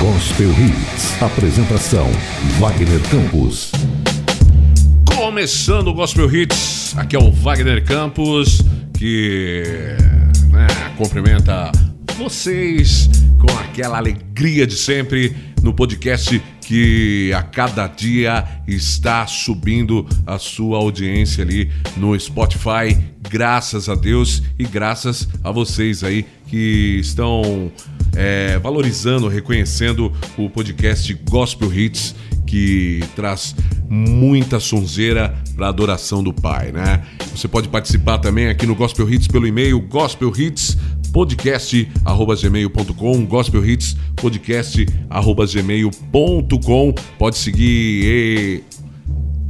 Gospel Hits. Apresentação: Wagner Campos. Começando o Gospel Hits, aqui é o Wagner Campos, que né, cumprimenta vocês com aquela alegria de sempre no podcast que a cada dia está subindo a sua audiência ali no Spotify, graças a Deus e graças a vocês aí que estão é, valorizando, reconhecendo o podcast Gospel Hits que traz muita sonzeira para adoração do Pai, né? Você pode participar também aqui no Gospel Hits pelo e-mail gospelhitspodcast@gmail.com, Gospel Hits podcast@gmail.com. Pode seguir e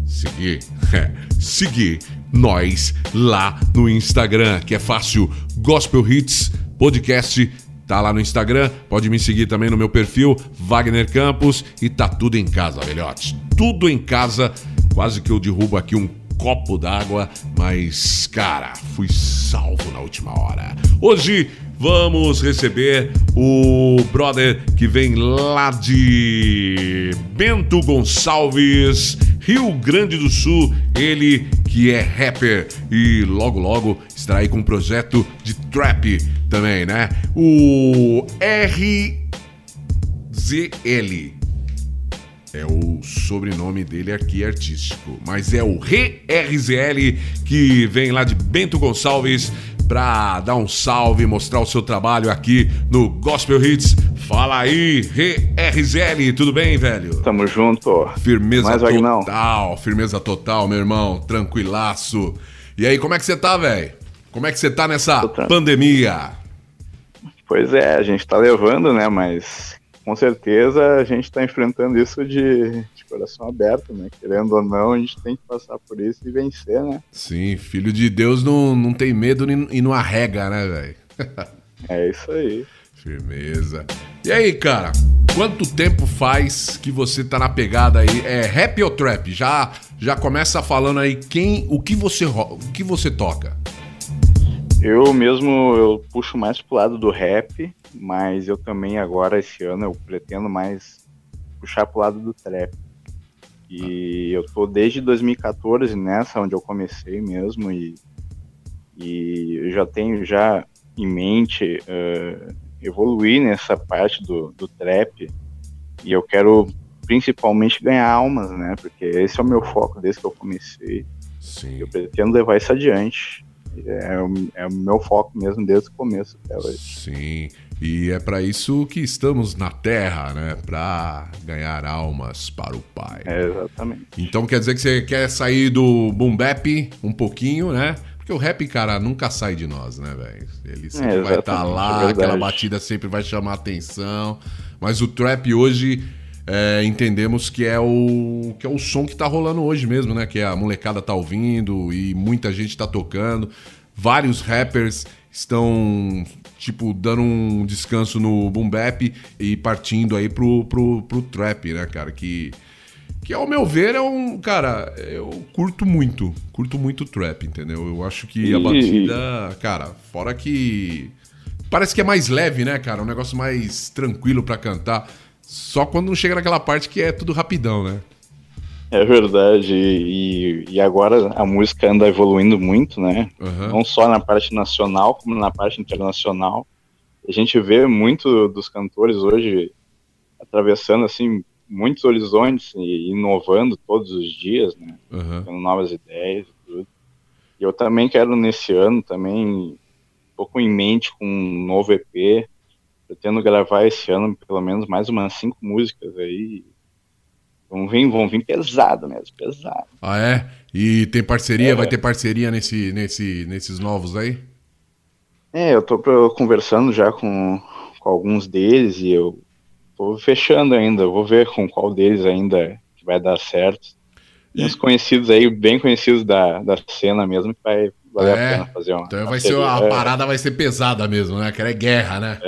seguir, seguir nós lá no Instagram, que é fácil, Gospel Hits Podcast Tá lá no Instagram, pode me seguir também no meu perfil, Wagner Campos, e tá tudo em casa, velhotes. Tudo em casa. Quase que eu derrubo aqui um copo d'água, mas, cara, fui salvo na última hora. Hoje vamos receber o brother que vem lá de Bento Gonçalves, Rio Grande do Sul, ele que é rapper e logo logo estará aí com um projeto de trap também, né? O RZL é o sobrenome dele aqui artístico, mas é o RZL que vem lá de Bento Gonçalves pra dar um salve, mostrar o seu trabalho aqui no Gospel Hits. Fala aí, RZL, tudo bem, velho? Tamo junto. Firmeza Mais total, firmeza total, meu irmão, tranquilaço. E aí, como é que você tá, velho? Como é que você tá nessa pandemia? Pois é, a gente tá levando, né? Mas com certeza a gente tá enfrentando isso de, de, coração aberto, né? Querendo ou não, a gente tem que passar por isso e vencer, né? Sim, filho de Deus não, não tem medo e não arrega, né, velho? é isso aí. Firmeza. E aí, cara, quanto tempo faz que você tá na pegada aí? É rap ou trap? Já já começa falando aí quem, o que você o que você toca? Eu mesmo eu puxo mais pro lado do rap, mas eu também agora esse ano eu pretendo mais puxar pro lado do trap. E eu tô desde 2014 nessa onde eu comecei mesmo e, e eu já tenho já em mente uh, evoluir nessa parte do, do trap e eu quero principalmente ganhar almas, né? Porque esse é o meu foco desde que eu comecei. Sim. Eu pretendo levar isso adiante. É, é o meu foco mesmo desde o começo até hoje. Sim, e é para isso que estamos na Terra, né? Para ganhar almas para o Pai. É, exatamente. Então quer dizer que você quer sair do boom bap um pouquinho, né? Porque o rap, cara, nunca sai de nós, né, velho? Ele sempre é, vai estar tá lá, é aquela batida sempre vai chamar atenção. Mas o trap hoje é, entendemos que é o que é o som que tá rolando hoje mesmo, né? Que a molecada tá ouvindo e muita gente tá tocando. Vários rappers estão, tipo, dando um descanso no boom bap e partindo aí pro, pro, pro trap, né, cara? Que, que, ao meu ver, é um... Cara, eu curto muito. Curto muito trap, entendeu? Eu acho que a batida... Cara, fora que... Parece que é mais leve, né, cara? Um negócio mais tranquilo para cantar. Só quando não chega naquela parte que é tudo rapidão, né? É verdade, e, e agora a música anda evoluindo muito, né? Uhum. Não só na parte nacional, como na parte internacional. A gente vê muito dos cantores hoje atravessando, assim, muitos horizontes e inovando todos os dias, né? Uhum. Tendo novas ideias e tudo. E eu também quero, nesse ano, também, um pouco em mente com um novo EP, pretendo gravar esse ano pelo menos mais umas cinco músicas aí. Vão vir, vão vir pesado mesmo, pesado. Ah, é? E tem parceria? É. Vai ter parceria nesse, nesse, nesses novos aí? É, eu tô conversando já com, com alguns deles e eu tô fechando ainda. Eu vou ver com qual deles ainda que vai dar certo. Tem uns conhecidos aí, bem conhecidos da, da cena mesmo, que vai, é, a pena fazer uma. Então vai ser, a é. parada vai ser pesada mesmo, né? Que é guerra, né?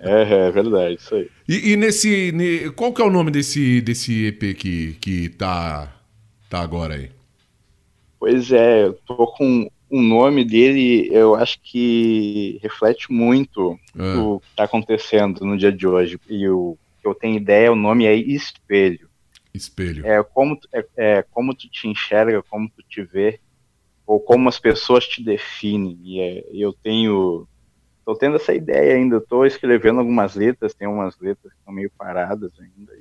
É, é, é verdade, isso aí. E, e, nesse. Qual que é o nome desse, desse EP que, que tá, tá agora aí? Pois é, eu tô com o nome dele, eu acho que reflete muito é. o que tá acontecendo no dia de hoje. E o que eu tenho ideia, o nome é espelho. Espelho. É como, é, é como tu te enxerga, como tu te vê, ou como as pessoas te definem. E é, eu tenho. Tô tendo essa ideia ainda, estou escrevendo algumas letras, tem umas letras que estão meio paradas ainda.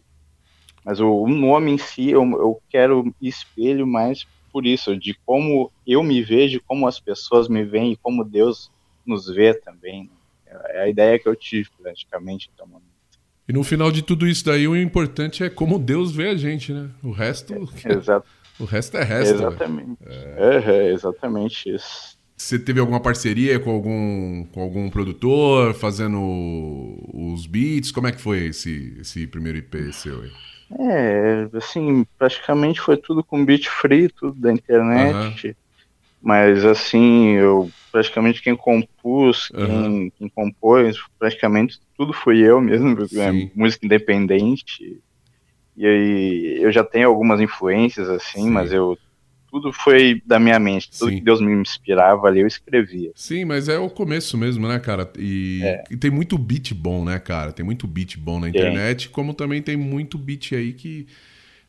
Mas o, o nome em si, eu, eu quero espelho mais por isso, de como eu me vejo, como as pessoas me veem e como Deus nos vê também. Né? É a ideia que eu tive, praticamente, então, E no final de tudo isso daí, o importante é como Deus vê a gente, né? O resto. É, exato. O resto é resto. Exatamente. É... É, é exatamente isso. Você teve alguma parceria com algum, com algum produtor fazendo os beats? Como é que foi esse, esse primeiro IP seu aí? É, assim, praticamente foi tudo com beat free, tudo da internet. Uhum. Mas assim, eu praticamente quem compôs, quem, uhum. quem compôs, praticamente tudo fui eu mesmo, é música independente. E aí eu já tenho algumas influências assim, Sim. mas eu tudo foi da minha mente, tudo Sim. que Deus me inspirava ali, eu escrevia. Sim, mas é o começo mesmo, né, cara? E, é. e tem muito beat bom, né, cara? Tem muito beat bom na internet, tem. como também tem muito beat aí que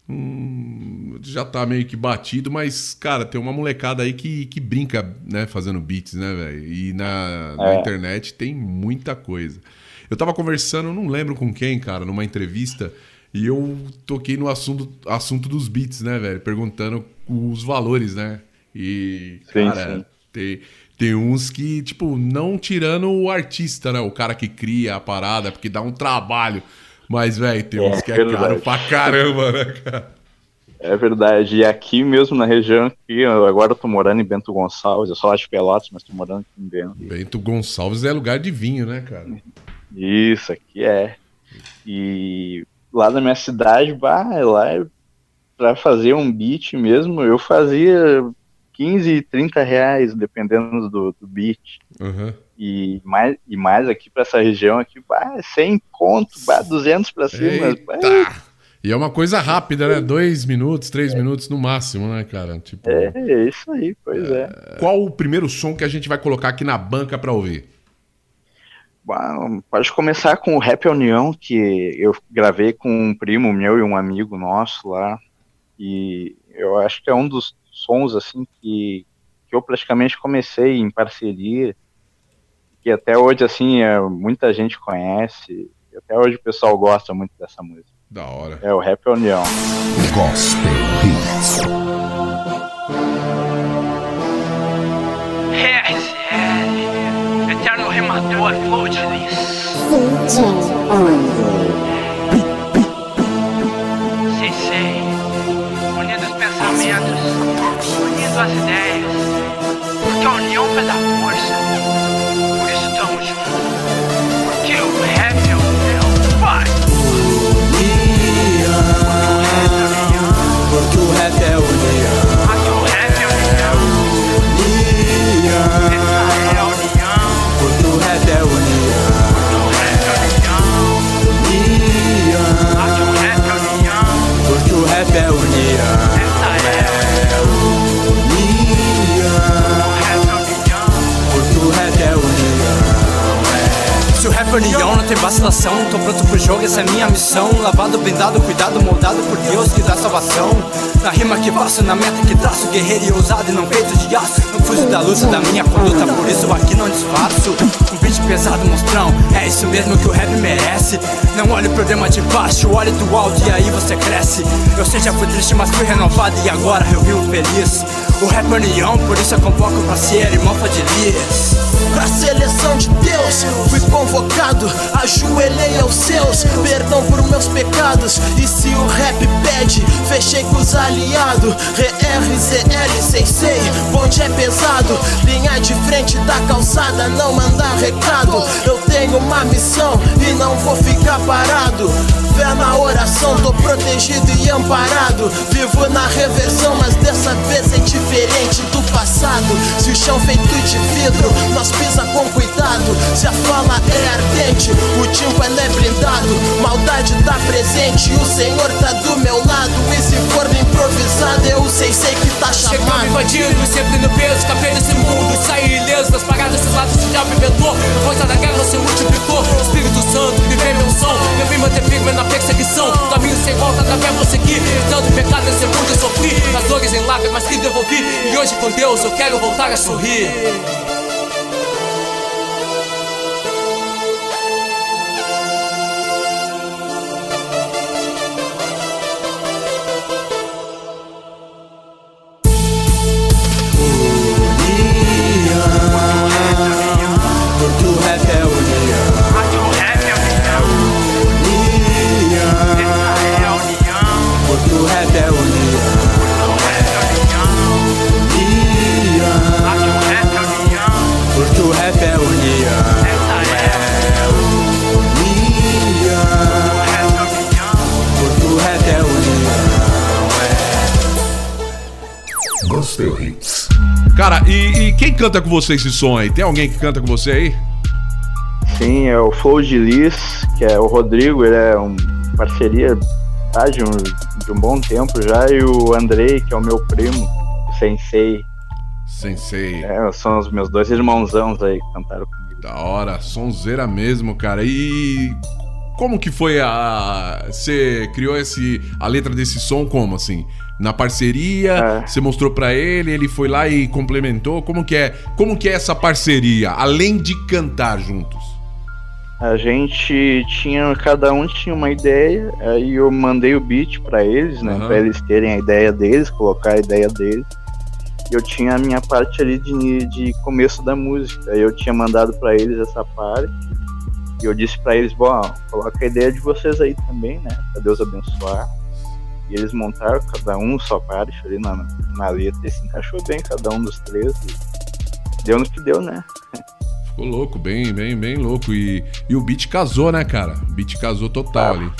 hum, já tá meio que batido, mas, cara, tem uma molecada aí que, que brinca, né, fazendo beats, né, velho? E na, na é. internet tem muita coisa. Eu tava conversando, não lembro com quem, cara, numa entrevista. E eu toquei no assunto, assunto dos beats, né, velho? Perguntando os valores, né? E, sim, cara, sim. Tem, tem uns que, tipo, não tirando o artista, né? O cara que cria a parada, porque dá um trabalho. Mas, velho, tem é, uns que é verdade. caro pra caramba, né, cara? É verdade. E aqui mesmo na região, aqui, agora eu tô morando em Bento Gonçalves, eu sou lá de Pelotas, mas tô morando aqui em Bento. Bento Gonçalves é lugar de vinho, né, cara? Isso, aqui é. E lá na minha cidade, bah, lá é para fazer um beat mesmo, eu fazia 15, 30 reais, dependendo do, do beat. Uhum. E, mais, e mais aqui para essa região aqui, bah, 100 conto, bah, 200 para cima. Bah, e é uma coisa rápida, né? Dois minutos, três é. minutos no máximo, né, cara? Tipo, é, é isso aí, pois é. é. Qual o primeiro som que a gente vai colocar aqui na banca para ouvir? Bom, pode começar com o Rap União, que eu gravei com um primo meu e um amigo nosso lá. E eu acho que é um dos sons assim que, que eu praticamente comecei em parceria, que até hoje assim é, muita gente conhece, até hoje o pessoal gosta muito dessa música. Da hora. É o Rap União. Gospel Hits. Sim, sei. Unindo os pensamentos, unindo as ideias. Porque a união faz a tem vacilação. Tô pronto pro jogo, essa é minha missão. Lavado, blindado, cuidado, moldado por Deus que dá salvação. Na rima que faço, na meta que traço, guerreiro e ousado e não feito de aço. Não fujo da luta da minha conduta, por isso aqui não disfarço. Um beat pesado, monstrão, é isso mesmo que o rap merece. Não olhe o problema de baixo, olhe do alto e aí você cresce. Eu sei, já fui triste, mas fui renovado e agora eu vivo feliz. O rap é união, por isso eu convoco pra ser irmão Fadilias. Pra seleção de Deus, fui convocado, ajoelhei aos seus, perdão por meus pecados. E se o rap pede, fechei com os aliados. RZL, sei, sei, bonde é pesado. Linha de frente da calçada, não mandar recado. Eu tenho uma missão e não vou ficar parado. Fé na oração, tô protegido e amparado. Vivo na reversão, mas dessa vez é diferente do passado. Se o chão feito de vidro, nós pisa com cuidado. Se a fala é ardente, o tímpano é blindado. Maldade tá presente, o Senhor tá do meu lado. E se for improvisado, eu sei, sei que tá chamado. Chegando invadindo, sempre no peso, escapei desse mundo. Saí ileso das paradas, esses lados que já inventou. A força da guerra se multiplicou. Espírito Santo, que vem meu som. Eu vim manter firme na perseguição. Caminho sem volta, através vou seguir. Tanto pecado nesse mundo eu sofri, as dores em lágrimas que devolvi. E hoje com Deus eu quero voltar a sorrir. Canta com você esse som aí? Tem alguém que canta com você aí? Sim, é o Flow de Liz, que é o Rodrigo, ele é uma parceria tá, de, um, de um bom tempo já, e o Andrei, que é o meu primo, o Sensei. Sensei. É, são os meus dois irmãozãos aí que cantaram comigo. Da hora, sonzeira mesmo, cara. E como que foi a. Você criou esse, a letra desse som como assim? Na parceria, É. você mostrou pra ele, ele foi lá e complementou. Como que é? Como que é essa parceria, além de cantar juntos? A gente tinha, cada um tinha uma ideia, aí eu mandei o beat pra eles, né, Aham. Pra eles terem a ideia deles, colocar a ideia deles. Eu tinha a minha parte ali de, de começo da música, aí eu tinha mandado pra eles essa parte. E eu disse pra eles, bom, coloca a ideia de vocês aí também, né, pra Deus abençoar. E eles montaram cada um sua parte ali na, na letra e se encaixou bem cada um dos três. E deu no que deu, né? Ficou louco, bem, bem, bem louco. E, e o beat casou, né, cara? O beat casou total Ah, ali.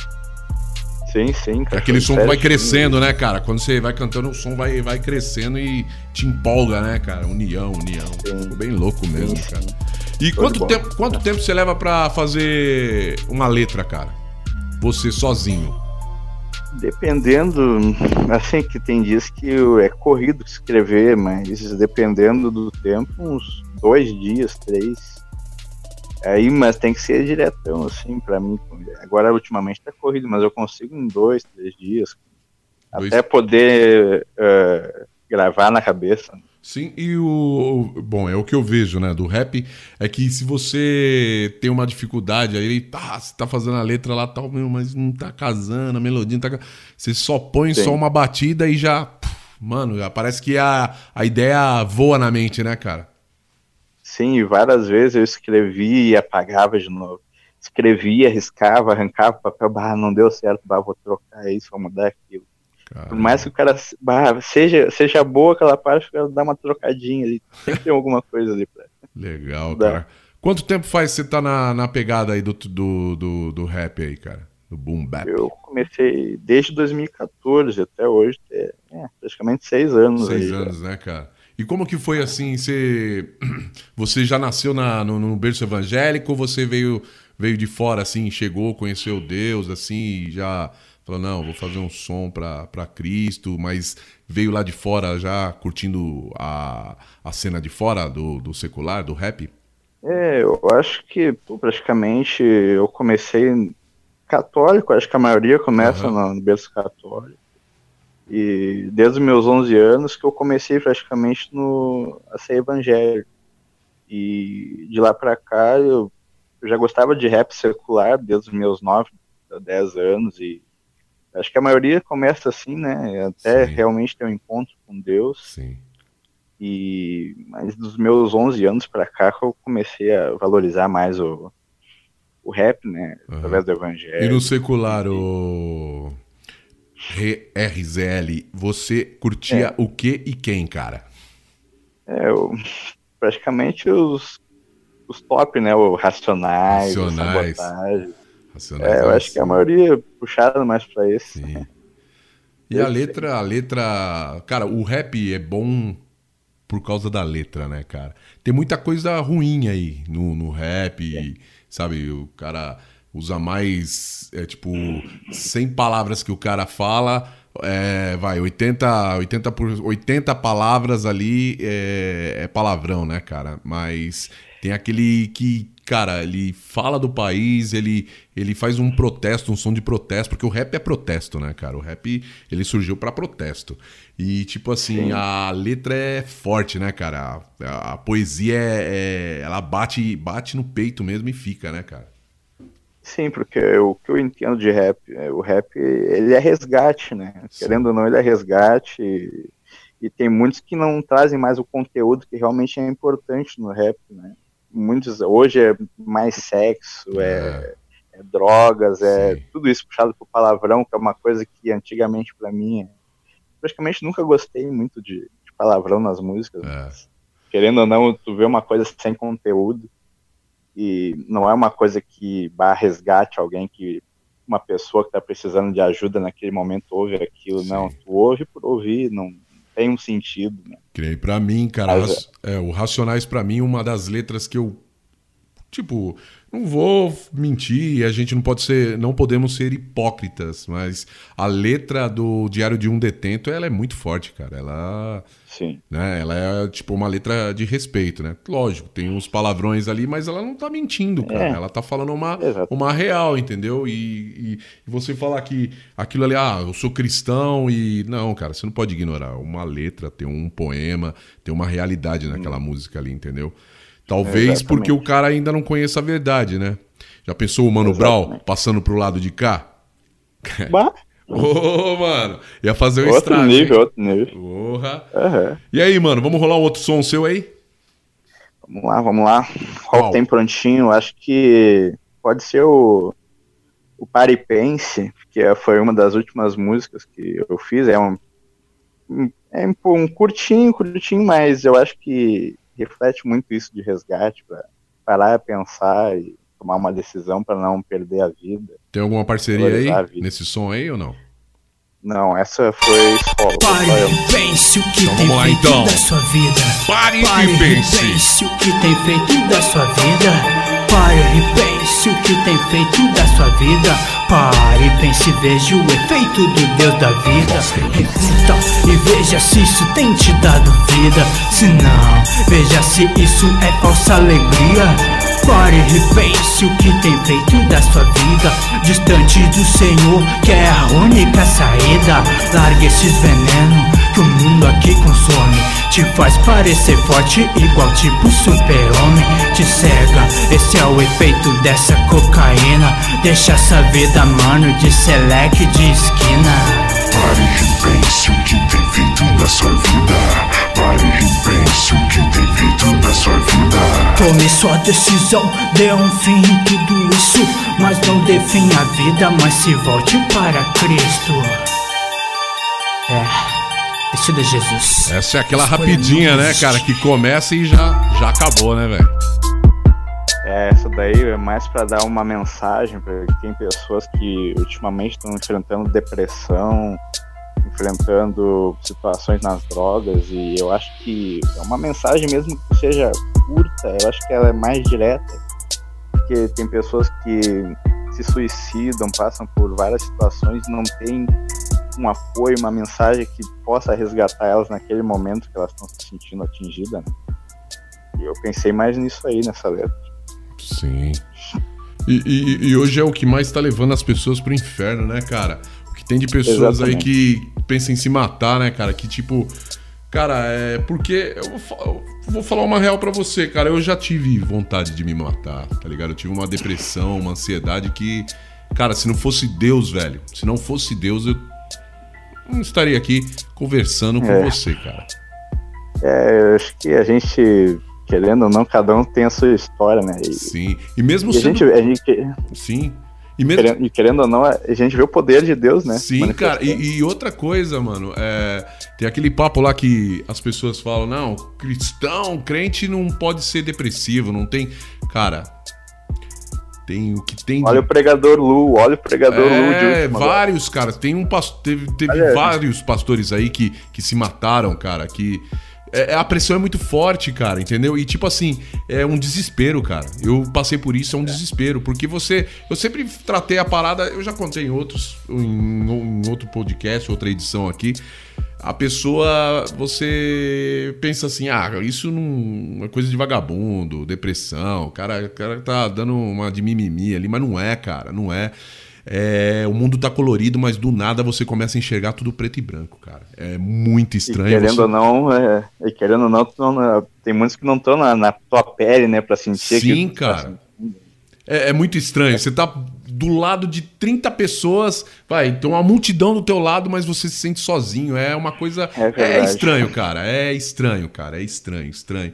Sim, sim. É encaixou aquele som que vai crescendo, né, cara? Quando você vai cantando, o som vai, vai crescendo e te empolga, né, cara? União, união. Sim. Ficou bem louco mesmo, Sim, cara. E quanto tempo, quanto tempo você leva pra fazer uma letra, cara? Você sozinho. Dependendo, assim, que tem dias que é corrido escrever, mas dependendo do tempo, uns dois dias, três. Aí, mas tem que ser diretão, assim, pra mim. Agora, ultimamente tá corrido, mas eu consigo em dois, três dias. Dois- Até poder eh, gravar na cabeça. Sim, e o. Bom, é o que eu vejo, né, do rap, é que se você tem uma dificuldade aí, tá, você tá fazendo a letra lá tal, meu, mas não tá casando, a melodia não tá. Você só põe Sim. só uma batida e já. Mano, já parece que a, a ideia voa na mente, né, cara? Sim, várias vezes eu escrevi e apagava de novo. Escrevia, riscava, arrancava o papel, bah, não deu certo, bah, vou trocar isso, vou mudar aquilo. Cara, Por mais que o cara bah, seja, seja boa aquela parte, o cara dá uma trocadinha ali. Sempre tem alguma coisa ali pra. Legal, Dá. cara. Quanto tempo faz que você tá na, na pegada aí do, do, do, do rap aí, cara? Do boom bap? Eu comecei desde 2014 até hoje, é, é, praticamente seis anos. Seis aí, anos, né, cara? E como que foi assim? Você, você já nasceu na, no, no berço evangélico ou você veio, veio de fora, assim, chegou, conheceu Deus, assim, já falou, não, vou fazer um som pra, pra Cristo, mas veio lá de fora já curtindo a, a cena de fora do, do secular, do rap? É, eu acho que pô, praticamente eu comecei católico, acho que a maioria começa Aham. no, berço católico. E desde os meus 11 anos que eu comecei praticamente no, a ser evangélico. E de lá pra cá eu, eu já gostava de rap secular desde os meus 9, 10 anos e acho que a maioria começa assim, né? Até Sim. realmente ter um encontro com Deus. Sim. E mas dos meus 11 anos pra cá que eu comecei a valorizar mais o, o rap, né? Aham. Através do E evangelho. no secular, o RZL, você curtia É. o que e quem, cara? É, eu- praticamente os, os top, né? O Racionais, o Racionais. Sabotagem. Racionais É, eu acho que a maioria puxada mais pra esse. Sim. E a letra, a letra. Cara, o rap é bom por causa da letra, né, cara? Tem muita coisa ruim aí no, no rap, sabe? O cara usa mais, é, tipo, 100 palavras que o cara fala, é, vai, 80, 80, por, 80 palavras ali é, é palavrão, né, cara? Mas Tem aquele que, cara, ele fala do país, ele, ele faz um protesto, um som de protesto, porque o rap é protesto, né, cara? O rap, ele surgiu para protesto. E, tipo assim, Sim. a letra é forte, né, cara? A, a poesia é, é, Ela bate, bate no peito mesmo e fica, né, cara? Sim, porque o que eu entendo de rap, é, o rap, ele é resgate, né? Sim. Querendo ou não, ele é resgate. E, e tem muitos que não trazem mais o conteúdo que realmente é importante no rap, né? Muitos hoje é mais sexo, é, é, é drogas, é Sim. tudo isso puxado por palavrão, que é uma coisa que antigamente para mim é, praticamente nunca gostei muito de, de palavrão nas músicas. É. querendo ou não, tu vê uma coisa sem conteúdo e não é uma coisa que vá resgate alguém que uma pessoa que está precisando de ajuda naquele momento ouve aquilo, Sim. não, tu ouve por ouvir, não tem um sentido. Né? Creio. Pra mim, cara, Mas, é, o Racionais, para mim, uma das letras que eu. Tipo, não vou mentir, a gente não pode ser, não podemos ser hipócritas, mas a letra do Diário de um Detento, ela é muito forte, cara. Ela, Sim. né, ela é tipo uma letra de respeito, né? Lógico, tem uns palavrões ali, mas ela não tá mentindo, cara. É. Ela tá falando uma, uma real, entendeu? E, e, e, você falar que aquilo ali, ah, eu sou cristão e não, cara, você não pode ignorar. Uma letra, tem um poema, tem uma realidade naquela hum. música ali, entendeu? Talvez é porque o cara ainda não conheça a verdade, né? Já pensou o Mano Exatamente. Brown passando pro lado de cá? Bah. Ô, oh, mano, ia fazer um outro estrago. Nível, outro nível, Porra. Uhum. E aí, mano, vamos rolar um outro som seu aí? Vamos lá, vamos lá. Qual tem prontinho? Acho que pode ser o, o Paripense, que foi uma das últimas músicas que eu fiz. É um, é um curtinho, curtinho, mas eu acho que reflete muito isso de resgate, para parar a pensar e tomar uma decisão para não perder a vida. Tem alguma parceria aí nesse som aí ou não? Não, essa foi solo. Pare e pense o que então, tem lá, feito então. da sua vida. Pare, Pare e pense. pense o que tem feito da sua vida. Pare e pense o que tem feito da sua vida. Pare pense veja o efeito do Deus da vida. Reflita e veja se isso tem te dado vida. Se não, veja se isso é falsa alegria. Pare e repense o que tem feito da sua vida. Distante do Senhor, que é a única saída. Largue esses venenos que o mundo aqui consome. Te faz parecer forte igual tipo super-homem. Te cega, esse é o efeito dessa cocaína. Deixa essa vida, mano, de seleque de esquina. Pare e repense o que tem feito da sua vida Pare e pense o que tem feito da sua vida. Tome sua decisão, dê um fim em tudo isso. Mas não dê fim à vida, mas se volte para Cristo. É, decida Jesus. Essa é aquela rapidinha, né, cara, que começa e já, já acabou, né, velho? É, essa daí é mais para dar uma mensagem para tem pessoas que ultimamente estão enfrentando depressão, enfrentando situações nas drogas e eu acho que é uma mensagem mesmo que seja curta, eu acho que ela é mais direta, porque tem pessoas que se suicidam, passam por várias situações não tem um apoio, uma mensagem que possa resgatar elas naquele momento que elas estão se sentindo atingidas. Né? E eu pensei mais nisso aí nessa letra. Sim. E, e, e hoje é o que mais está levando as pessoas pro inferno, né, cara? Tem de pessoas Exatamente. aí que pensam em se matar, né, cara? Que tipo. Cara, é. Porque. Eu vou, eu vou falar uma real para você, cara. Eu já tive vontade de me matar, tá ligado? Eu tive uma depressão, uma ansiedade que. Cara, se não fosse Deus, velho. Se não fosse Deus, eu não estaria aqui conversando com é. você, cara. É, eu acho que a gente querendo ou não, cada um tem a sua história, né? E, Sim. E mesmo e sendo... a, gente, a gente... Sim. E, mesmo... querendo, e querendo ou não, a gente vê o poder de Deus, né? Sim, cara. E, e, outra coisa, mano, é, tem aquele papo lá que as pessoas falam, não, cristão, crente não pode ser depressivo, não tem. Cara, tem o que tem. Olha de... o pregador Lu, olha o pregador é, Lu. É, vários, cara. Tem um pastor, teve, teve vários pastores aí que, que se mataram, cara, que é, é, a pressão é muito forte, cara, entendeu? E tipo assim, é um desespero, cara. Eu passei por isso, é um desespero, porque você. Eu sempre tratei a parada, eu já contei em outros, em, em outro podcast, outra edição aqui. a pessoa, você pensa assim, ah, isso não é coisa de vagabundo, depressão, o cara, o cara tá dando uma de mimimi ali, mas não é, cara, não é. É, o mundo tá colorido, mas do nada você começa a enxergar tudo preto e branco, cara. É muito estranho. E querendo você... ou não, é, e querendo ou não, não, tem muitos que não estão na, na, tua pele, né, pra sentir Sim, cara. É, é, muito estranho. Você tá do lado de 30 pessoas, vai, tem uma multidão do teu lado, mas você se sente sozinho. É uma coisa. É, é estranho, cara. É estranho, cara. É estranho, estranho.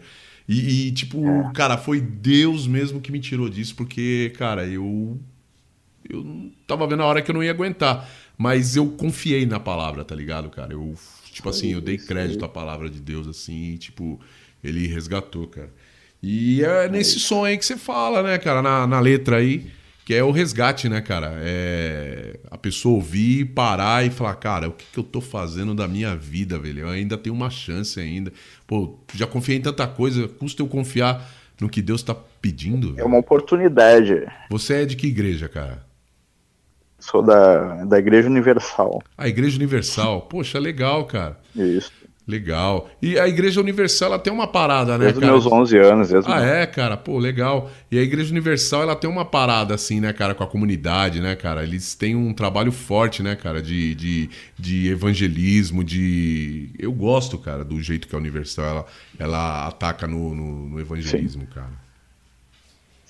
E, e tipo, é. cara, foi Deus mesmo que me tirou disso, porque, cara, eu. Eu tava vendo a hora que eu não ia aguentar. Mas eu confiei na palavra, tá ligado, cara? Eu, tipo assim, eu dei crédito à palavra de Deus, assim, e, tipo, ele resgatou, cara. E é nesse som aí que você fala, né, cara, na, na letra aí que é o resgate, né, cara? É a pessoa ouvir, parar e falar, cara, o que, que eu tô fazendo da minha vida, velho? Eu ainda tenho uma chance ainda. Pô, já confiei em tanta coisa, custa eu confiar no que Deus tá pedindo? É uma oportunidade. Você é de que igreja, cara? Sou da, da Igreja Universal. A Igreja Universal. Poxa, legal, cara. Isso. Legal. E a Igreja Universal ela tem uma parada, né, desde cara? Desde meus 11 anos. Desde ah, é, cara? Pô, legal. E a Igreja Universal ela tem uma parada, assim, né, cara, com a comunidade, né, cara? Eles têm um trabalho forte, né, cara, de, de, de evangelismo, de... Eu gosto, cara, do jeito que a Universal ela, ela ataca no, no, no evangelismo, Sim. cara.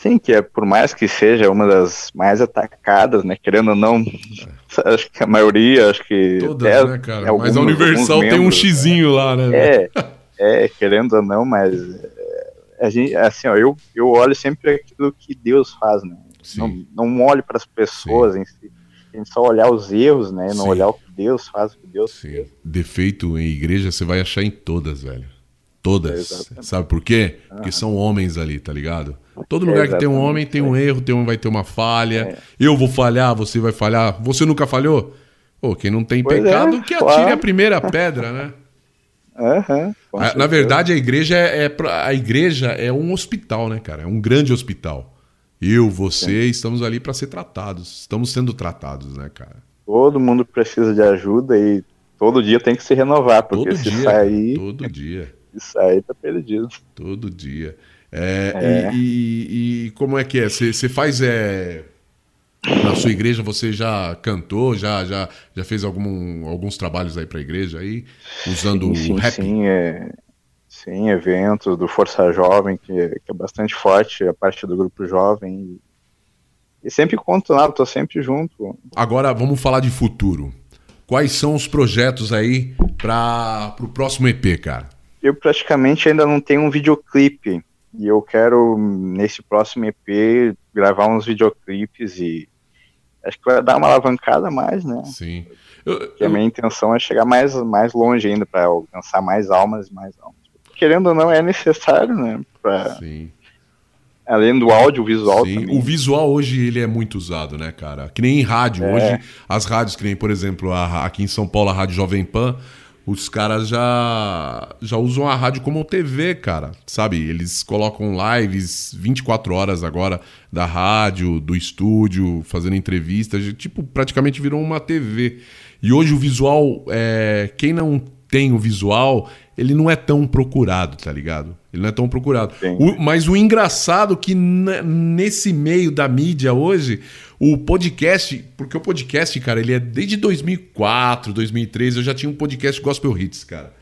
Sim, que é por mais que seja uma das mais atacadas, né? Querendo ou não, é. acho que a maioria, acho que. Todas, né, cara? Alguns, mas a Universal tem um xizinho lá, né? É, é, querendo ou não, mas é, a gente, assim, ó, eu, eu olho sempre aquilo que Deus faz, né? Sim. Não, não olho para as pessoas Sim. em si. A gente só olhar os erros, né? Não Sim. olhar o que Deus faz, o que Deus Sim. fez. Defeito em igreja você vai achar em todas, velho. Todas. É, Sabe por quê? Ah. Porque são homens ali, tá ligado? Todo lugar que tem um homem tem um erro, tem um, vai ter uma falha. É. Eu vou falhar, você vai falhar. Você nunca falhou? Pô, quem não tem pois pecado, é, que atire claro. a primeira pedra, né? Uhum, na verdade, a igreja é, é, a igreja é um hospital, né, cara? É um grande hospital. Eu, você, Sim. estamos ali para ser tratados. Estamos sendo tratados, né, cara? Todo mundo precisa de ajuda e todo dia tem que se renovar, porque todo se dia, sair. Todo dia. Se sair, tá perdido. Todo dia. É, é. E, e, e, como é que é? Você faz é, na sua igreja? Você já cantou? Já já, já fez algum, alguns trabalhos aí para a igreja aí usando sim, sim, o rap? Sim, é, sim, eventos do Força Jovem que, que, é bastante forte a parte do grupo jovem. E sempre conto lá, tô sempre junto. Agora vamos falar de futuro. Quais são os projetos aí para o próximo EP, cara? Eu praticamente ainda não tenho um videoclipe e eu quero, nesse próximo EP, gravar uns videoclipes e acho que vai dar uma alavancada mais, né? Sim. Eu, eu... a minha intenção é chegar mais, mais longe ainda, para alcançar mais almas e mais almas. Querendo ou não, é necessário, né? Pra... Sim. Além do áudio, o visual Sim, também. o visual hoje ele é muito usado, né, cara? Que nem em rádio. É. Hoje, as rádios, que nem, por exemplo, a, aqui em São Paulo, a Rádio Jovem Pan, os caras já já usam a rádio como TV, cara. Sabe? Eles colocam lives 24 horas agora da rádio, do estúdio, fazendo entrevistas. Tipo, praticamente virou uma TV. E hoje o visual, é, quem não tem o visual, ele não é tão procurado, tá ligado? Ele não é tão procurado. O, mas o engraçado é que nesse meio da mídia hoje, o podcast, porque o podcast, cara, ele é desde 2004, 2013, eu já tinha um podcast Gospel Hits, cara.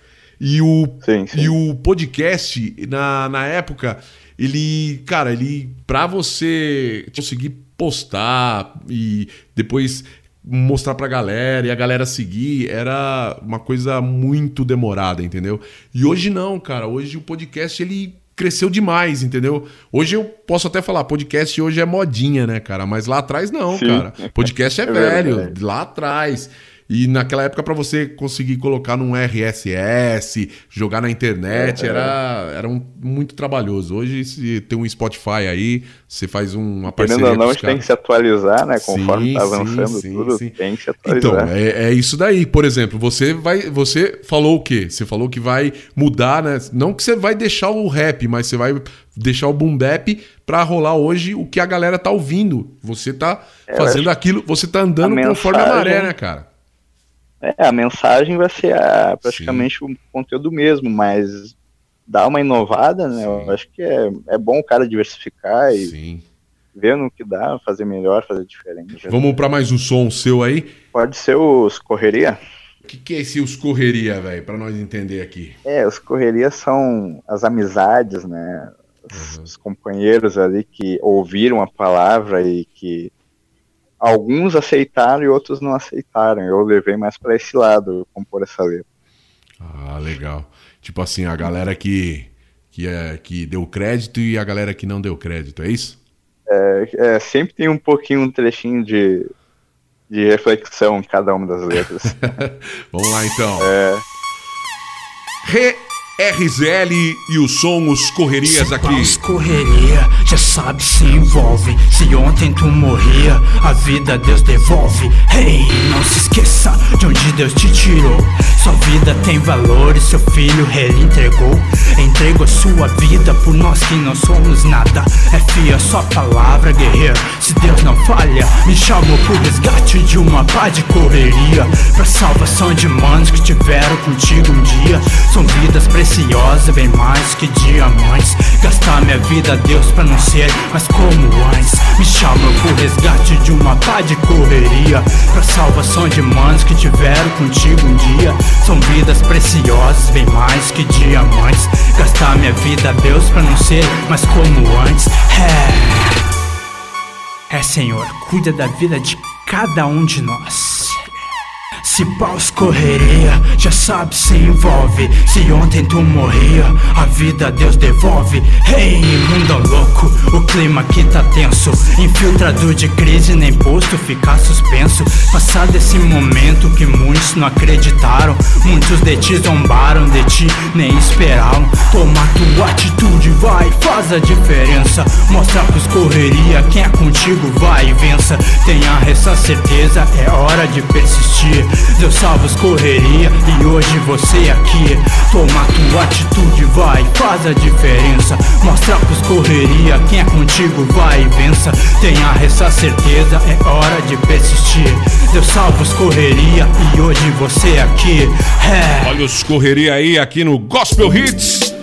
E o, sim, sim. E o podcast, na, na época, ele, cara, ele, pra você conseguir postar e depois mostrar pra galera e a galera seguir era uma coisa muito demorada, entendeu? E hoje não, cara. Hoje o podcast ele cresceu demais, entendeu? Hoje eu posso até falar, podcast hoje é modinha, né, cara? Mas lá atrás não, Sim. cara. Podcast é, é velho, verdade. lá atrás. E naquela época, para você conseguir colocar num RSS, jogar na internet, é, era, era um, muito trabalhoso. Hoje, se tem um Spotify aí, você faz uma parceria. Querendo ou não, a gente tem que se atualizar, né? Conforme tá avançando sim, tudo, sim. tem que se atualizar. Então, é, é, isso daí. Por exemplo, você vai. Você falou o quê? Você falou que vai mudar, né? Não que você vai deixar o rap, mas você vai deixar o boom bap pra rolar hoje o que a galera tá ouvindo. Você tá é, fazendo aquilo, você tá andando conforme a maré, né, cara? É, a mensagem vai ser a, praticamente Sim. o conteúdo mesmo, mas dá uma inovada, né? Sim. Eu acho que é, é bom o cara diversificar e Sim. ver no que dá, fazer melhor, fazer diferente. Vamos para mais um som seu aí? Pode ser os Correria. O que, que é esse os Correria, velho, para nós entender aqui? É, os Correria são as amizades, né? Os, uhum. os companheiros ali que ouviram a palavra e que alguns aceitaram e outros não aceitaram. Eu levei mais para esse lado compor essa letra. Ah, legal. Tipo assim, a galera que, que, é, que deu crédito e a galera que não deu crédito, é isso? É, é sempre tem um pouquinho, um trechinho de, de reflexão em cada uma das letras. Vamos lá então. É... Re RZL e o som Os Correrias aqui. Os correria, já sabe, se envolve. Se ontem tu morria, a vida Deus devolve. Hey, não se esqueça de onde Deus te tirou. Sua vida tem valor e seu filho ele entregou. Entregou sua vida por nós que não somos nada. É fia sua palavra, guerreiro. Se Deus não falha, me chamou pro resgate de uma pá de correria. Pra salvação de manos que tiveram contigo um dia. São vidas preciosas preciosa, bem mais que diamantes. Gastar minha vida Deus pra não ser mais como antes. Me chama pro resgate de uma pá de correria. Pra salvação de manos que tiveram contigo um dia. São vidas preciosas, bem mais que diamantes. Gastar minha vida Deus pra não ser mais como antes. É, é Senhor, cuida da vida de cada um de nós se paus correria, já sabe se envolve. Se ontem tu morria, a vida Deus devolve. Hey, mundo louco, o clima aqui tá tenso. Infiltrado de crise, nem posto ficar suspenso. Passado esse momento que muitos não acreditaram. Muitos de ti zombaram, de ti nem esperaram. Toma tua atitude, vai, faz a diferença. Mostra pros correria, quem é contigo vai e vença. Tenha essa certeza, é hora de persistir Deus salva os correria e hoje você aqui. Toma tua atitude, vai, faz a diferença. Mostra pros correria, quem é contigo vai e vença. Tenha essa certeza, é hora de persistir. Deus salva os correria e hoje você aqui. É. Olha os correria aí aqui no Gospel Hits.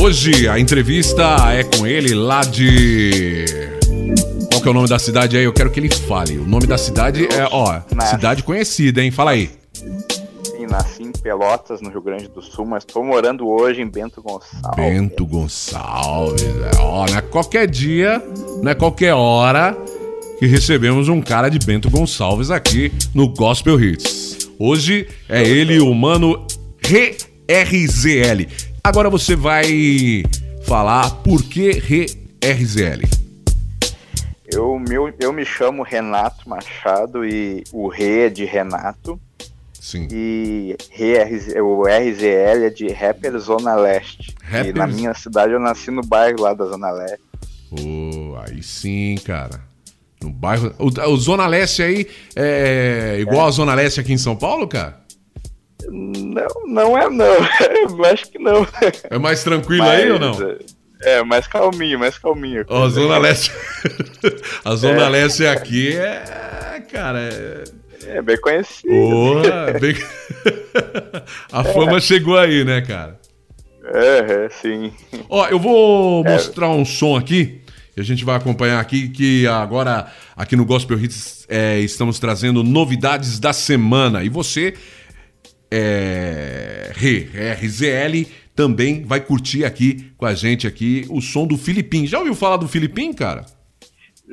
Hoje a entrevista é com ele lá de qual que é o nome da cidade aí? Eu quero que ele fale. O nome da cidade é, ó, Nasci. cidade conhecida, hein? Fala aí. Sim, nasci em Pelotas, no Rio Grande do Sul, mas tô morando hoje em Bento Gonçalves. Bento Gonçalves, é. Ó, não é qualquer dia, não é qualquer hora que recebemos um cara de Bento Gonçalves aqui no Gospel Hits. Hoje é ele, o mano RZL. Agora você vai falar por que RZL. Eu, meu, eu me chamo Renato Machado e o Rê é de Renato. Sim. E o RZL é de Rapper Zona Leste. Rappers... E na minha cidade eu nasci no bairro lá da Zona Leste. Oh, aí sim, cara. No bairro. O, o Zona Leste aí é igual é. a Zona Leste aqui em São Paulo, cara? Não, não é não. eu acho que não. É mais tranquilo Mas, aí ou não? É, mais calminho, mais calminho. Ó, a Zona Leste. a Zona é. Leste aqui é. Cara, é. É bem conhecido. Oh, bem... a fama é. chegou aí, né, cara? É, é sim. Ó, eu vou é. mostrar um som aqui. E a gente vai acompanhar aqui que agora aqui no Gospel Hits é, estamos trazendo novidades da semana. E você, é, RZL, também vai curtir aqui com a gente aqui o som do Filipim. Já ouviu falar do Filipim, cara?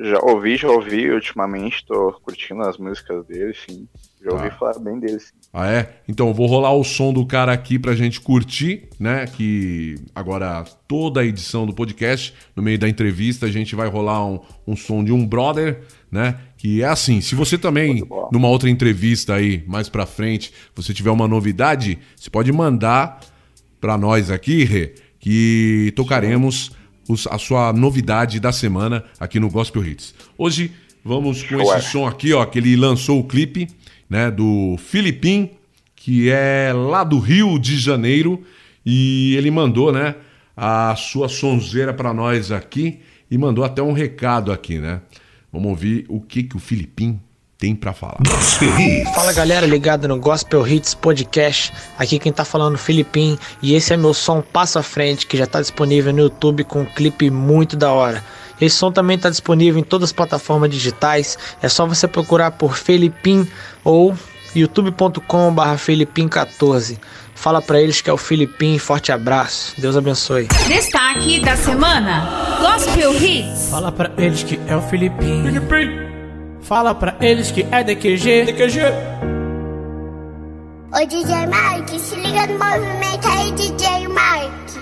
Já ouvi, já ouvi. Ultimamente tô curtindo as músicas dele, sim. Já ouvi ah. falar bem dele, sim. Ah, é? Então, eu vou rolar o som do cara aqui pra gente curtir, né? Que agora toda a edição do podcast, no meio da entrevista, a gente vai rolar um, um som de um brother, né? Que é assim, se você também, numa outra entrevista aí, mais pra frente, você tiver uma novidade, você pode mandar para nós aqui, Rê, que tocaremos os, a sua novidade da semana aqui no Gospel Hits. Hoje vamos com esse som aqui, ó, que ele lançou o clipe, né, do Filipim, que é lá do Rio de Janeiro, e ele mandou, né, a sua sonzeira para nós aqui e mandou até um recado aqui, né? Vamos ouvir o que que o Filipim tem para falar. Fala galera ligada no Gospel Hits Podcast. Aqui quem tá falando é o Filipim e esse é meu som Passo à Frente que já tá disponível no YouTube com um clipe muito da hora. Esse som também está disponível em todas as plataformas digitais. É só você procurar por Felipim ou youtube.com.br Felipim14. Fala para eles que é o Filipim. Forte abraço. Deus abençoe. Destaque da semana: Gospel Hits. Fala para eles que é o Filipim. Filipim. Fala pra eles que é DQG. DQG. Ô DJ Mike, se liga no movimento aí, DJ Mike.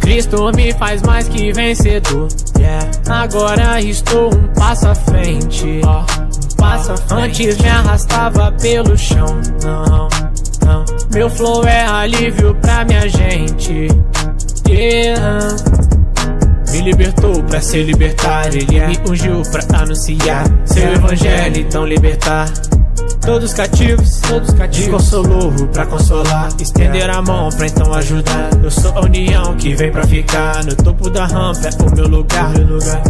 Cristo me faz mais que vencedor. Yeah. Agora estou um passo à frente. Oh, um passo à frente. Antes me arrastava pelo chão. Não, não. Meu flow é alívio pra minha gente. Yeah. Me libertou pra ser libertar, ele me ungiu pra anunciar seu evangelho, então libertar. Todos cativos, todos cativos, consolou pra consolar, estender a mão pra então ajudar. Eu sou a união que vem pra ficar no topo da rampa, é o meu lugar, meu lugar.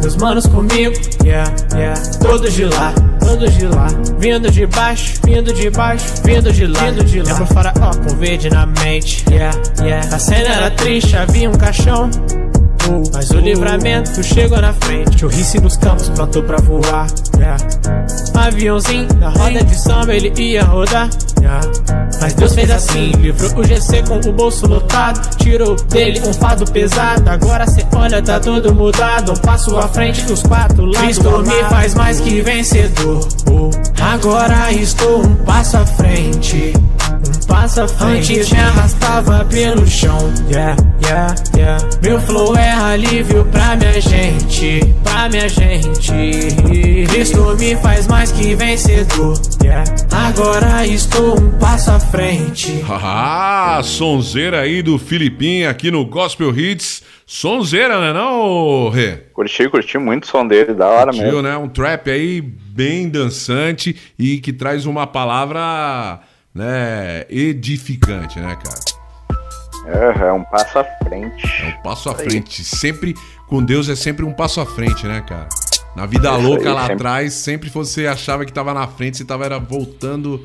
Meus manos comigo, yeah, yeah, todos de lá, todos de lá, vindo de baixo, vindo de baixo, vindo de lá, vindo de lá. Lembro faraó com verde na mente, yeah, yeah. A cena era triste, havia um caixão. Mas o livramento chegou na frente. Churrice nos campos, plantou pra voar. Yeah. Aviãozinho da roda de samba, ele ia rodar. Yeah. Mas Deus fez assim: livrou o GC com o bolso lotado. Tirou dele um fardo pesado. Agora cê olha, tá tudo mudado. Um passo à frente dos quatro lados. Cristo me faz mais que vencedor. Agora estou um passo à frente. Um passo à frente. Antes me arrastava pelo chão. Yeah, yeah, yeah. Meu flow é alívio pra minha gente. Pra minha gente. Cristo me faz mais que vencedor. Yeah. Agora estou um passo à frente. Ah, sonzeira aí do Filipim aqui no Gospel Hits. Sonzeira, né não, Rê? Curti, curti muito o som dele, da hora Curtiu, mesmo. né? Um trap aí bem dançante e que traz uma palavra, né, edificante, né, cara? É, é um passo à frente. É um passo à frente. Sempre, com Deus é sempre um passo à frente, né, cara? Na vida Isso louca aí, lá sempre. atrás, sempre você achava que tava na frente, você tava era voltando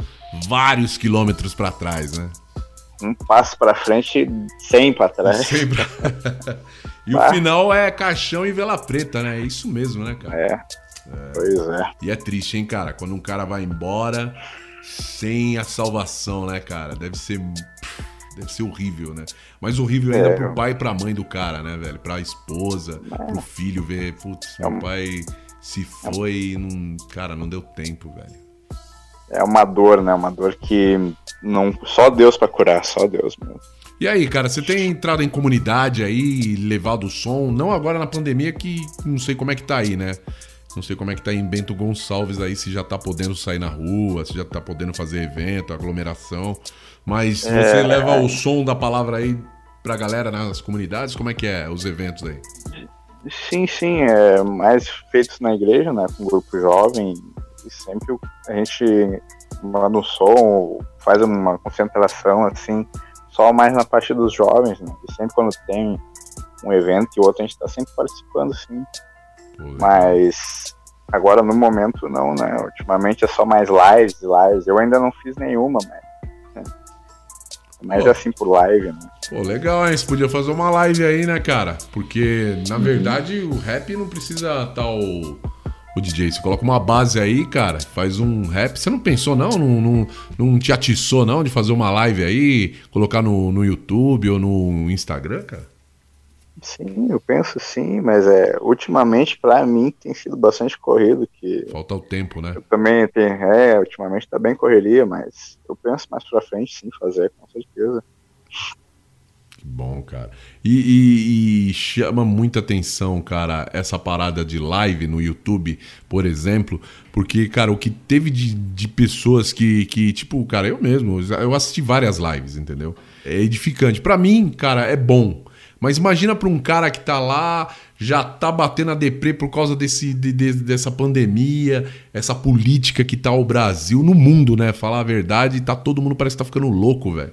vários quilômetros pra trás, né? Um passo pra frente, 100 pra trás. Sempre. e o Ah. final é caixão e vela preta, né? É isso mesmo, né, cara? É. Pois é. E é triste, hein, cara? Quando um cara vai embora sem a salvação, né, cara? Deve ser. Deve ser horrível, né? Mas horrível ainda É. pro pai e pra mãe do cara, né, velho? Pra esposa, pro filho ver, putz, meu pai se foi e não. Cara, não deu tempo, velho. É uma dor, né? Uma dor que não só Deus pra curar, só Deus mesmo. E aí, cara, você tem entrado em comunidade aí, levado o som, não agora na pandemia, que não sei como é que tá aí, né? Não sei como é que tá em Bento Gonçalves aí, se já tá podendo sair na rua, se já tá podendo fazer evento, aglomeração. Mas você É. leva o som da palavra aí pra galera nas comunidades? Como é que é os eventos aí? Sim, sim, é mais feitos na igreja, né? Com grupo jovem. E sempre a gente manda um som, faz uma concentração assim, só mais na parte dos jovens, né? E sempre quando tem um evento e outro, a gente tá sempre participando, sim. Mas agora no momento não, né? Ultimamente é só mais lives, lives. Eu ainda não fiz nenhuma, mas. né? Mas Pô. assim por live, né? Pô, legal, hein? Você podia fazer uma live aí, né, cara? Porque, na verdade, o rap não precisa estar o, o DJ. Você coloca uma base aí, cara, faz um rap. Você não pensou, não? Não, não, não te atiçou, não, de fazer uma live aí, colocar no, no YouTube ou no Instagram, cara? Sim, eu penso sim, mas é ultimamente pra mim tem sido bastante corrido que Falta o tempo, né? eu também tenho, é, ultimamente tá bem correria, mas eu penso mais pra frente sim fazer, com certeza. Que bom, cara. E, e- e chama muita atenção, cara, essa parada de live no YouTube, por exemplo, porque, cara, o que teve de, de pessoas que, que, tipo, cara, eu mesmo, eu assisti várias lives, entendeu? É edificante. Pra mim, cara, é bom. Mas imagina pra um cara que tá lá, já tá batendo a deprê por causa desse, de- de- dessa pandemia, essa política que tá o Brasil, no mundo, né? Falar a verdade, tá todo mundo parece que tá ficando louco, velho.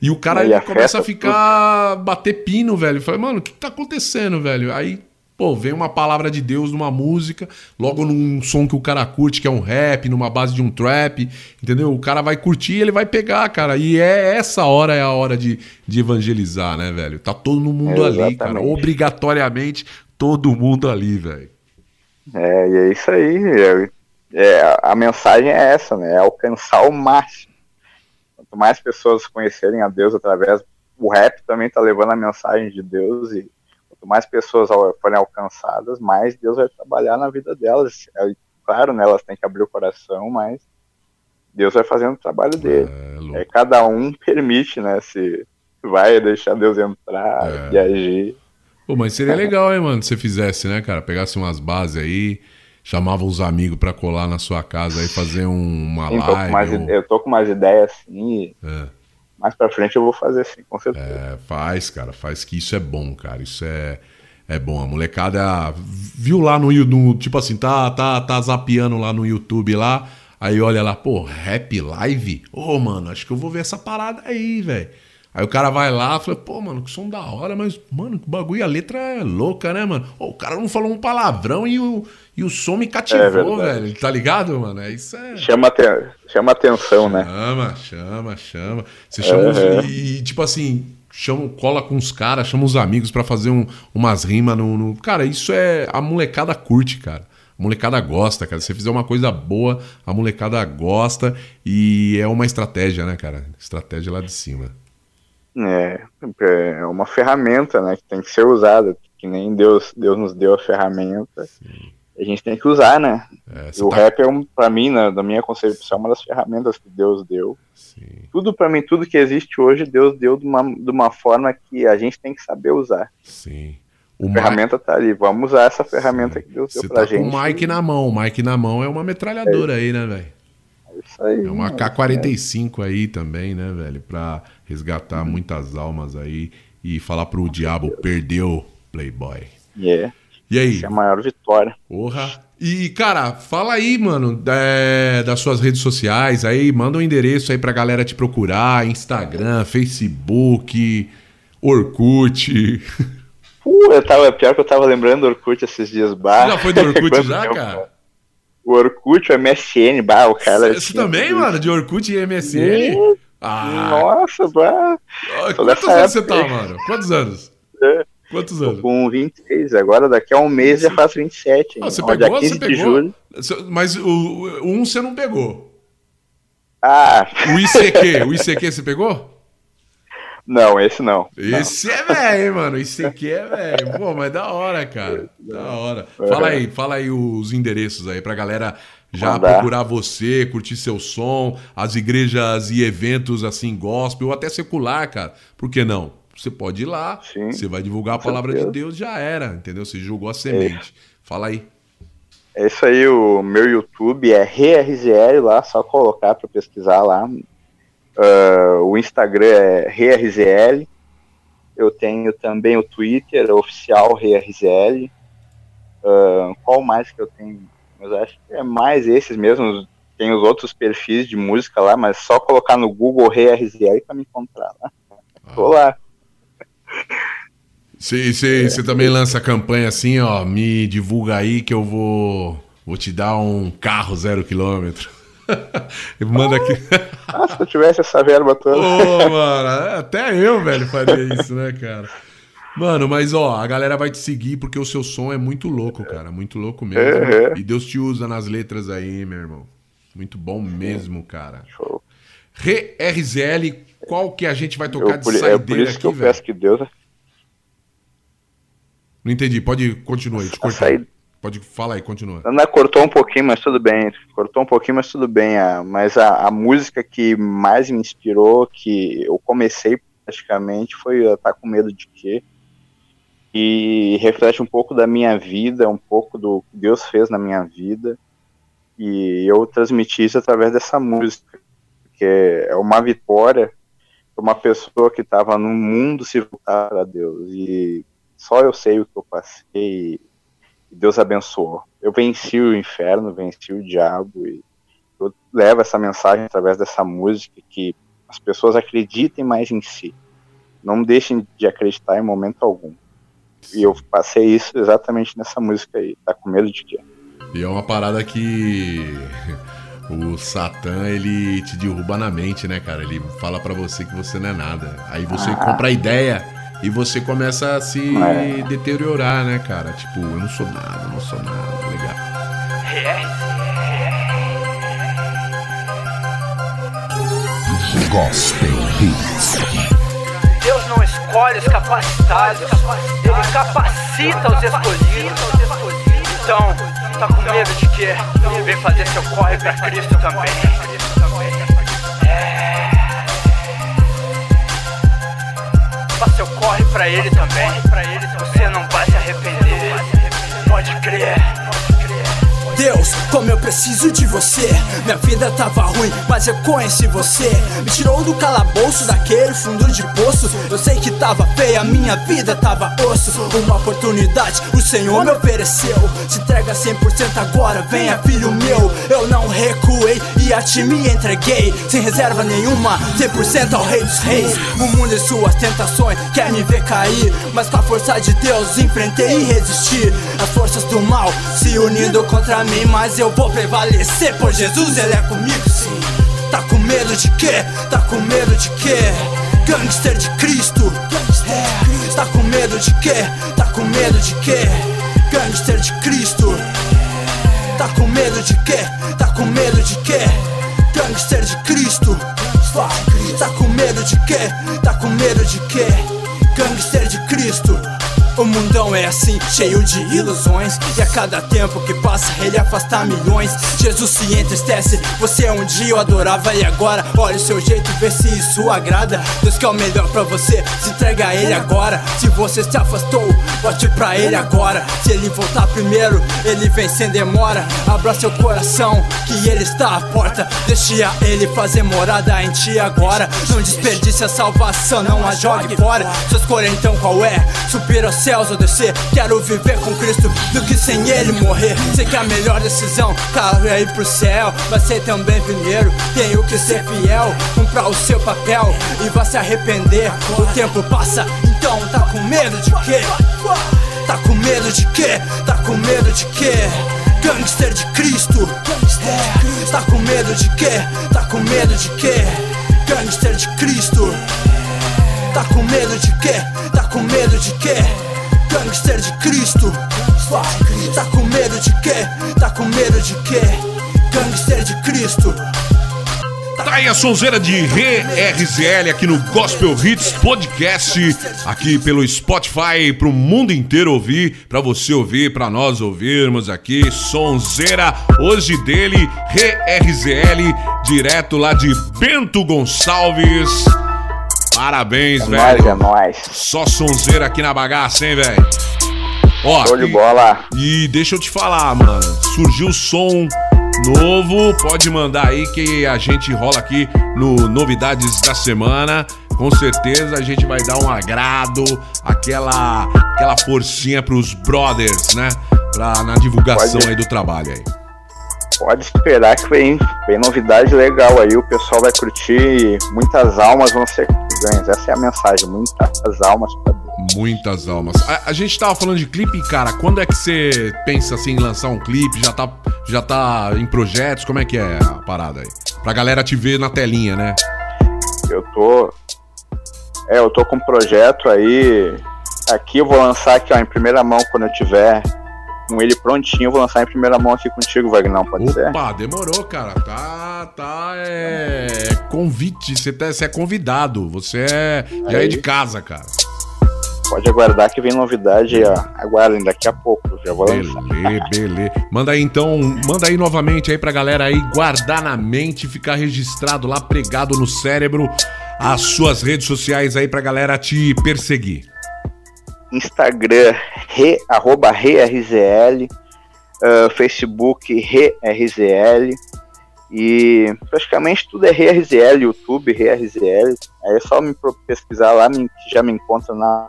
E o cara Ele começa a ficar bater pino, velho. Fala, mano, o que tá acontecendo, velho? Aí, Pô, vem uma palavra de Deus numa música, logo num som que o cara curte, que é um rap, numa base de um trap, entendeu? O cara vai curtir ele vai pegar, cara. E é essa hora é a hora de, de evangelizar, né, velho? Tá todo mundo ali, cara. Obrigatoriamente, todo mundo ali, velho. É, e é isso aí. É, é, a mensagem é essa, né? É alcançar o máximo. Quanto mais pessoas conhecerem a Deus através. O rap também tá levando a mensagem de Deus e quanto mais pessoas forem alcançadas, mais Deus vai trabalhar na vida delas. É, claro, né, elas têm que abrir o coração, mas Deus vai fazendo o trabalho dele. É, é cada um permite, né, se vai deixar Deus entrar É. e agir. Pô, mas seria legal, hein, mano, se você fizesse, né, cara? Pegasse umas bases aí, chamava os amigos pra colar na sua casa aí, fazer um- uma Sim, tô live. mais ou- Eu tô com umas ideias assim, É. mais pra frente eu vou fazer sim, com certeza. É, faz, cara, faz que isso é bom, cara. Isso é, é bom. A molecada viu lá no, no tipo assim, tá, tá, tá zapeando lá no YouTube lá, aí olha lá, pô, rap live? Ô, mano, acho que eu vou ver essa parada aí, velho. Aí o cara vai lá e fala, pô, mano, que som da hora, mas, mano, que bagulho, a letra é louca, né, mano? Ô, o cara não falou um palavrão e o, e o som me É cativou, verdade. velho. Tá ligado, mano? É isso é. Chama, aten- chama atenção, né? Chama, chama, chama. Você chama os- Aham. e, tipo assim, chama, cola com os caras, chama os amigos pra fazer um- umas rimas no, no- Cara, isso é. A molecada curte, cara. A molecada gosta, cara. Se você fizer uma coisa boa, a molecada gosta. E é uma estratégia, né, cara? Estratégia lá de cima. É, é uma ferramenta, né, que tem que ser usada, que nem Deus, Deus nos deu a ferramenta. A gente tem que usar, né? É, E o rap é um, para mim, na, na minha concepção, uma das ferramentas que Deus deu. Tudo para mim, tudo que existe hoje, Deus deu de uma, de uma forma que a gente tem que saber usar. Sim. A O ferramenta tá ali, vamos usar essa ferramenta que Deus deu Você pra tá gente. com o Mike na mão. O Mike na mão é uma metralhadora aí, né, velho? Isso aí. É uma né? K-45 aí também, né, velho? Pra resgatar muitas almas aí e falar pro diabo, perdeu, Playboy. É. E aí? Essa é a maior vitória. Porra. E, cara, fala aí, mano, da- das suas redes sociais aí, manda um endereço aí pra galera te procurar, Instagram, Facebook, Orkut. Uh, eu tava, pior que eu tava lembrando do Orkut esses dias, bah. Já foi do Orkut já, tempo, cara? O Orkut, o MSN, bah, o cara. Você também, mano, de Orkut e MSN? Ah, Nossa, bah. Toda quantos anos você tá, mano? Quantos anos? É. Quantos Tô anos? com 26, agora daqui a um mês já faço 27. Ah, você pegou? 15 Você pegou? Mas o, o um você não pegou. Ah, O ICQ, o ICQ você pegou? não, esse não. Esse é velho, hein, mano. Esse aqui é velho. Pô, mas da hora, cara. Da hora. É. Fala aí, fala aí os endereços aí pra galera já Mandar. procurar você, curtir seu som, as igrejas e eventos assim, gospel, ou até secular, cara. Por que não? Você pode ir lá, você vai divulgar a palavra de certeza. Deus, já era, entendeu? Você jogou a semente. Fala aí. É isso aí, o meu YouTube é ReRZL lá, só colocar para pesquisar lá. Ah, o Instagram é ReRZL. Eu tenho também o Twitter oficial ReRZL. Ah, qual mais que eu tenho? Mas acho que é mais esses mesmos. Tem os outros perfis de música lá, mas só colocar no Google ReRZL para me encontrar lá. Tô lá. Você também lança campanha assim, ó, me divulga aí que eu vou, vou te dar um carro zero quilômetro. Manda aqui. Ah, se eu tivesse essa verba toda. Ô, mano, até eu, velho, faria isso, né, cara? Mano, mas ó, a galera vai te seguir porque o seu som é muito louco, cara. Muito louco mesmo. É, é. E Deus te usa nas letras aí, meu irmão. Muito bom mesmo, cara. Re RZL, qual que a gente vai tocar Eu, de por, é saideira por isso aqui, que eu velho? peço que Deus Não entendi, pode continuar aí, te saída- Pode falar aí, continua. Ana cortou um pouquinho, mas tudo bem. Cortou um pouquinho, mas tudo bem. ah, mas a, a música que mais me inspirou, que eu comecei praticamente, foi a Tá Com Medo de Quê? E reflete um pouco da minha vida, um pouco do que Deus fez na minha vida. E eu transmiti isso através dessa música. Que é uma vitória para uma pessoa que estava no mundo se voltar para Deus. E só eu sei o que eu passei. E Deus abençoou. Eu venci o inferno, venci o diabo e eu levo essa mensagem através dessa música que as pessoas acreditem mais em si. Não deixem de acreditar em momento algum. E eu passei isso exatamente nessa música aí. Tá com medo de quê? E é uma parada que o Satã, ele te derruba na mente, né, cara? Ele fala para você que você não é nada. Aí você ah. compra a ideia e você começa a se é. deteriorar, né, cara? Tipo, eu não sou nada, não sou nada, legal. Gospel Hits. Não escolhe os capacitados, Ele capacita os escolhidos. Então, tá com medo de quê? Vem fazer seu corre pra Cristo também. É. Faça seu corre pra Ele também. Você não vai se arrepender. Pode crer. Deus, como eu preciso de você. Minha vida tava ruim, mas eu conheci você. Me tirou do calabouço daquele fundo de poço. Eu sei que tava feia, minha vida tava osso. Uma oportunidade o Senhor me ofereceu. Se entrega 100% agora, venha filho meu. Eu não recuei e a ti me entreguei. Sem reserva nenhuma, 100% ao Rei dos Reis. O mundo e suas tentações quer me ver cair. Mas com a força de Deus enfrentei e resisti. As forças do mal se unindo contra mim mim, mas eu vou prevalecer. Por Jesus, ele é comigo, sim. Tá com medo de quê? Tá com medo de quê? Gangster de Cristo. É. Tá com medo de quê? Tá com medo de quê? Gangster de Cristo. Tá com medo de quê? Tá com medo de quê? Gangster de Cristo. Tá com medo de quê? Tá com medo de quê? Gangster de Cristo. O mundão é assim, cheio de ilusões. E a cada tempo que passa, ele afasta milhões. Jesus se entristece, você um dia o adorava e agora olha o seu jeito, vê se isso agrada. Deus quer o melhor pra você, se entrega a ele agora. Se você se afastou, volte pra ele agora. Se ele voltar primeiro, ele vem sem demora. Abra seu coração, que ele está à porta. Deixe a ele fazer morada em ti agora. Não desperdice a salvação, não a jogue fora. Sua escolha então qual é? Aos céus ou descer. Quero viver com Cristo do que sem Ele morrer. Sei que a melhor decisão, claro, é ir pro céu. Mas sei também, primeiro, tenho que ser fiel. Comprar o seu papel e vai se arrepender. O tempo passa, então tá com medo de quê? Tá com medo de quê? Tá com medo de quê? Gangster de Cristo. É. Tá com medo de quê? Tá com medo de quê? Gangster de Cristo. Tá com medo de quê? Tá com medo de quê? Tá com medo de quê? Gangster de Cristo Tá aí a sonzeira de RZL aqui no Gospel Hits Podcast, aqui pelo Spotify, pro mundo inteiro ouvir, pra você ouvir, pra nós ouvirmos aqui. Sonzeira hoje dele, RZL, direto lá de Bento Gonçalves. Parabéns, é velho. Nóis, é nóis. Só sonzeira aqui na bagaça, hein, velho? Ó, Show de bola. E deixa eu te falar, mano. Surgiu som novo. Pode mandar aí que a gente rola aqui no Novidades da Semana. Com certeza a gente vai dar um agrado, aquela, aquela forcinha pros brothers, né? Pra, na divulgação Pode. aí do trabalho aí pode esperar que vem, vem novidade legal aí, o pessoal vai curtir, muitas almas vão ser ganhas. Essa é a mensagem, muitas almas pra Deus. Muitas almas. A, a, gente tava falando de clipe, cara. Quando é que você pensa assim em lançar um clipe? Já tá, já tá em projetos? Como é que é a parada aí? Pra galera te ver na telinha, né? Eu tô. É, eu tô com um projeto aí. Aqui eu vou lançar aqui, ó, em primeira mão quando eu tiver com ele prontinho, eu vou lançar em primeira mão aqui contigo, Wagner, pode Opa, ser? Opa, demorou, cara. Tá, tá, é, convite, você, tá, você é convidado, você é, já é de casa, cara. Pode aguardar que vem novidade, ó. aguardem daqui a pouco, já vou beleza, lançar. Beleza, Manda aí então, manda aí novamente aí pra galera aí guardar na mente, ficar registrado lá, pregado no cérebro, as suas redes sociais aí pra galera te perseguir. Instagram, re, arroba ReRZL, uh, Facebook, ReRZL, e praticamente tudo é ReRZL, YouTube, ReRZL. Aí é só me pesquisar lá que já me encontra na.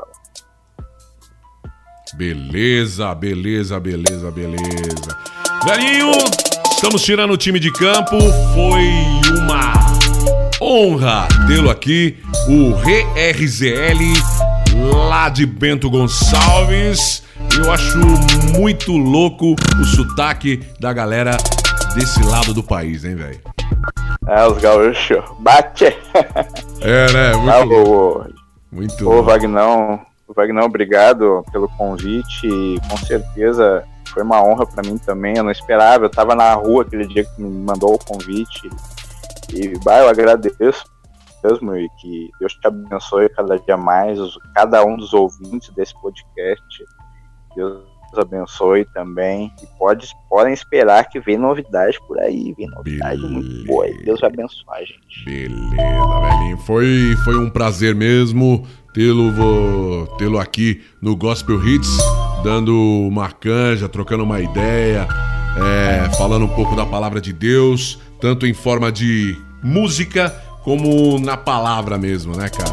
Beleza, beleza, beleza, beleza. Velhinho, estamos tirando o time de campo. Foi uma honra tê-lo aqui, o ReRZL lá de Bento Gonçalves. Eu acho muito louco o sotaque da galera desse lado do país, hein, velho? É, os gaúchos. Bate! É, né? Muito ah, louco. O, muito o louco. Vagnão, Vagnão, obrigado pelo convite e com certeza foi uma honra para mim também. Eu não esperava, eu tava na rua aquele dia que me mandou o convite e, bah, eu agradeço mesmo e que Deus te abençoe cada dia mais, cada um dos ouvintes desse podcast. Deus abençoe também. E pode, podem esperar que vem novidade por aí. Vem novidade Beleza. muito boa. Deus vai abençoar, gente. Beleza, velhinho. Foi, foi um prazer mesmo tê-lo tê aqui no Gospel Hits, dando uma canja, trocando uma ideia, é, falando um pouco da palavra de Deus, tanto em forma de música como na palavra mesmo, né, cara?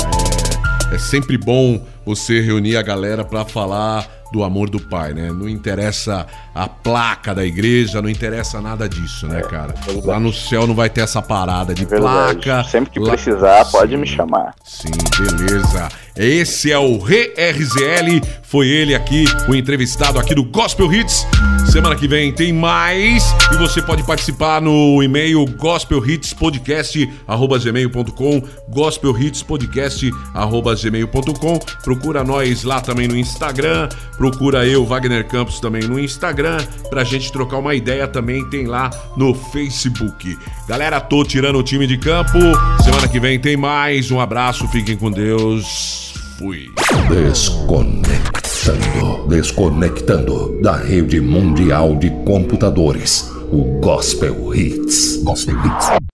É, é sempre bom você reunir a galera para falar do amor do pai, né? Não interessa a placa da igreja, não interessa nada disso, né, cara? É Lá no céu não vai ter essa parada de é placa. Sempre que precisar, pode me chamar. Sim, beleza. Esse é o RZL, foi ele aqui, o entrevistado aqui do Gospel Hits. Semana que vem tem mais e você pode participar no e-mail gospelhitspodcast@gmail.com, gospelhitspodcast@gmail.com. Procura nós lá também no Instagram, procura eu Wagner Campos também no Instagram pra gente trocar uma ideia também tem lá no Facebook. Galera, tô tirando o time de campo. Semana que vem tem mais. Um abraço, fiquem com Deus fui. Desconectando, desconectando da rede mundial de computadores. O Gospel Hits. Gospel Hits.